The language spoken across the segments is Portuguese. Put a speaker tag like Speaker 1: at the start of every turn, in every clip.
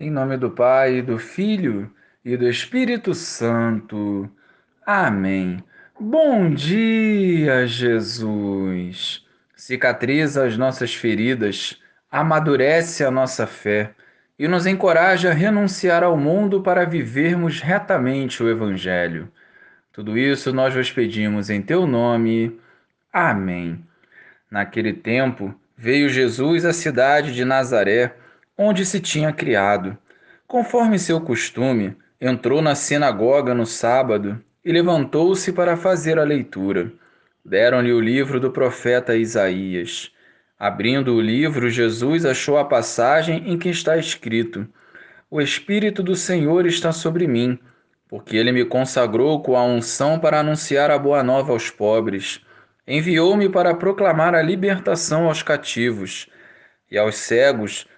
Speaker 1: Em nome do Pai, do Filho e do Espírito Santo. Amém. Bom dia, Jesus. Cicatriza as nossas feridas, amadurece a nossa fé e nos encoraja a renunciar ao mundo para vivermos retamente o Evangelho. Tudo isso nós vos pedimos em teu nome. Amém. Naquele tempo, veio Jesus à cidade de Nazaré onde se tinha criado. Conforme seu costume, entrou na sinagoga no sábado e levantou-se para fazer a leitura. Deram-lhe o livro do profeta Isaías. Abrindo o livro, Jesus achou a passagem em que está escrito: O Espírito do Senhor está sobre mim, porque ele me consagrou com a unção para anunciar a boa nova aos pobres. Enviou-me para proclamar a libertação aos cativos e aos cegos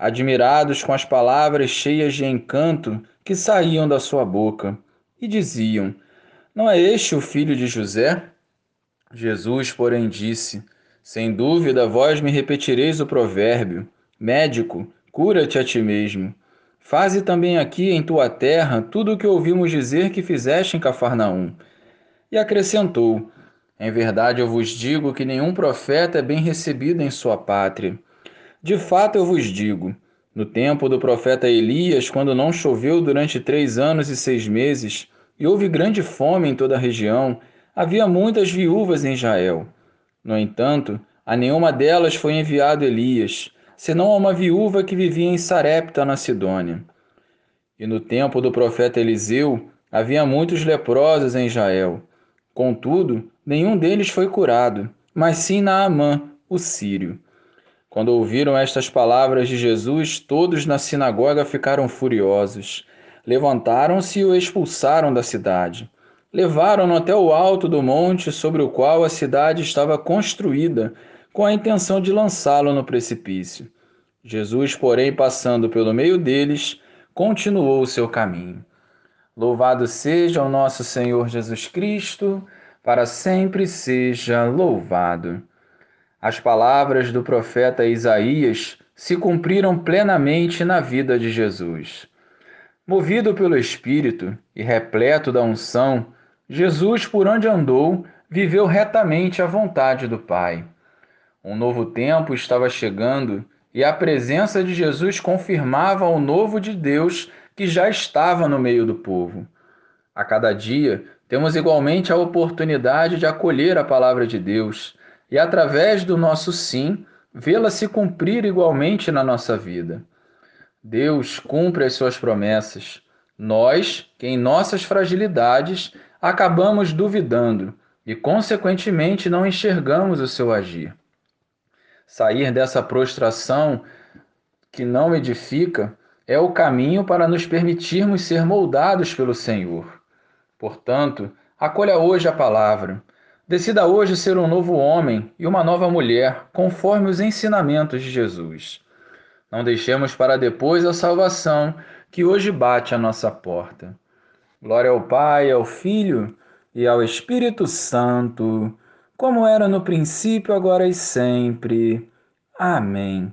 Speaker 1: admirados com as palavras cheias de encanto que saíam da sua boca, e diziam: Não é este o filho de José? Jesus, porém, disse: Sem dúvida, vós me repetireis o provérbio: Médico, cura-te a ti mesmo. Faze também aqui em tua terra tudo o que ouvimos dizer que fizeste em Cafarnaum. E acrescentou: Em verdade eu vos digo que nenhum profeta é bem recebido em sua pátria. De fato eu vos digo: no tempo do profeta Elias, quando não choveu durante três anos e seis meses, e houve grande fome em toda a região, havia muitas viúvas em Israel. No entanto, a nenhuma delas foi enviado Elias, senão a uma viúva que vivia em Sarepta, na Sidônia. E no tempo do profeta Eliseu, havia muitos leprosos em Israel. Contudo, nenhum deles foi curado, mas sim Naamã, o sírio. Quando ouviram estas palavras de Jesus, todos na sinagoga ficaram furiosos. Levantaram-se e o expulsaram da cidade. Levaram-no até o alto do monte sobre o qual a cidade estava construída, com a intenção de lançá-lo no precipício. Jesus, porém, passando pelo meio deles, continuou o seu caminho. Louvado seja o nosso Senhor Jesus Cristo, para sempre seja louvado. As palavras do profeta Isaías se cumpriram plenamente na vida de Jesus. Movido pelo Espírito e repleto da unção, Jesus, por onde andou, viveu retamente a vontade do Pai. Um novo tempo estava chegando e a presença de Jesus confirmava o novo de Deus que já estava no meio do povo. A cada dia, temos igualmente a oportunidade de acolher a palavra de Deus e, através do nosso sim, vê-la se cumprir igualmente na nossa vida. Deus cumpre as suas promessas. Nós, que em nossas fragilidades acabamos duvidando e, consequentemente, não enxergamos o seu agir. Sair dessa prostração que não edifica é o caminho para nos permitirmos ser moldados pelo Senhor. Portanto, acolha hoje a palavra Decida hoje ser um novo homem e uma nova mulher, conforme os ensinamentos de Jesus. Não deixemos para depois a salvação que hoje bate à nossa porta. Glória ao Pai, ao Filho e ao Espírito Santo, como era no princípio, agora e sempre. Amém.